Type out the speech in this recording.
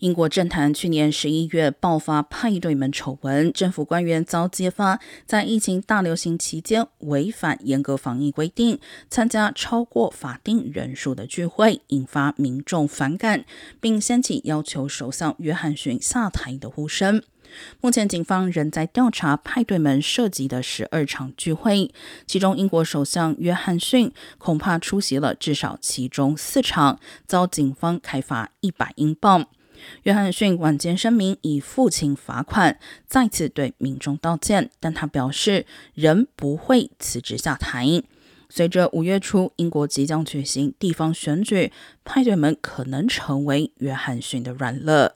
英国政坛去年十一月爆发派对门丑闻，政府官员遭揭发在疫情大流行期间违反严格防疫规定，参加超过法定人数的聚会，引发民众反感，并掀起要求首相约翰逊下台的呼声。目前，警方仍在调查派对门涉及的十二场聚会，其中英国首相约翰逊恐怕出席了至少其中四场，遭警方开罚一百英镑。约翰逊晚间声明，已付清罚款再次对民众道歉，但他表示仍不会辞职下台。随着五月初英国即将举行地方选举，派对们可能成为约翰逊的软肋。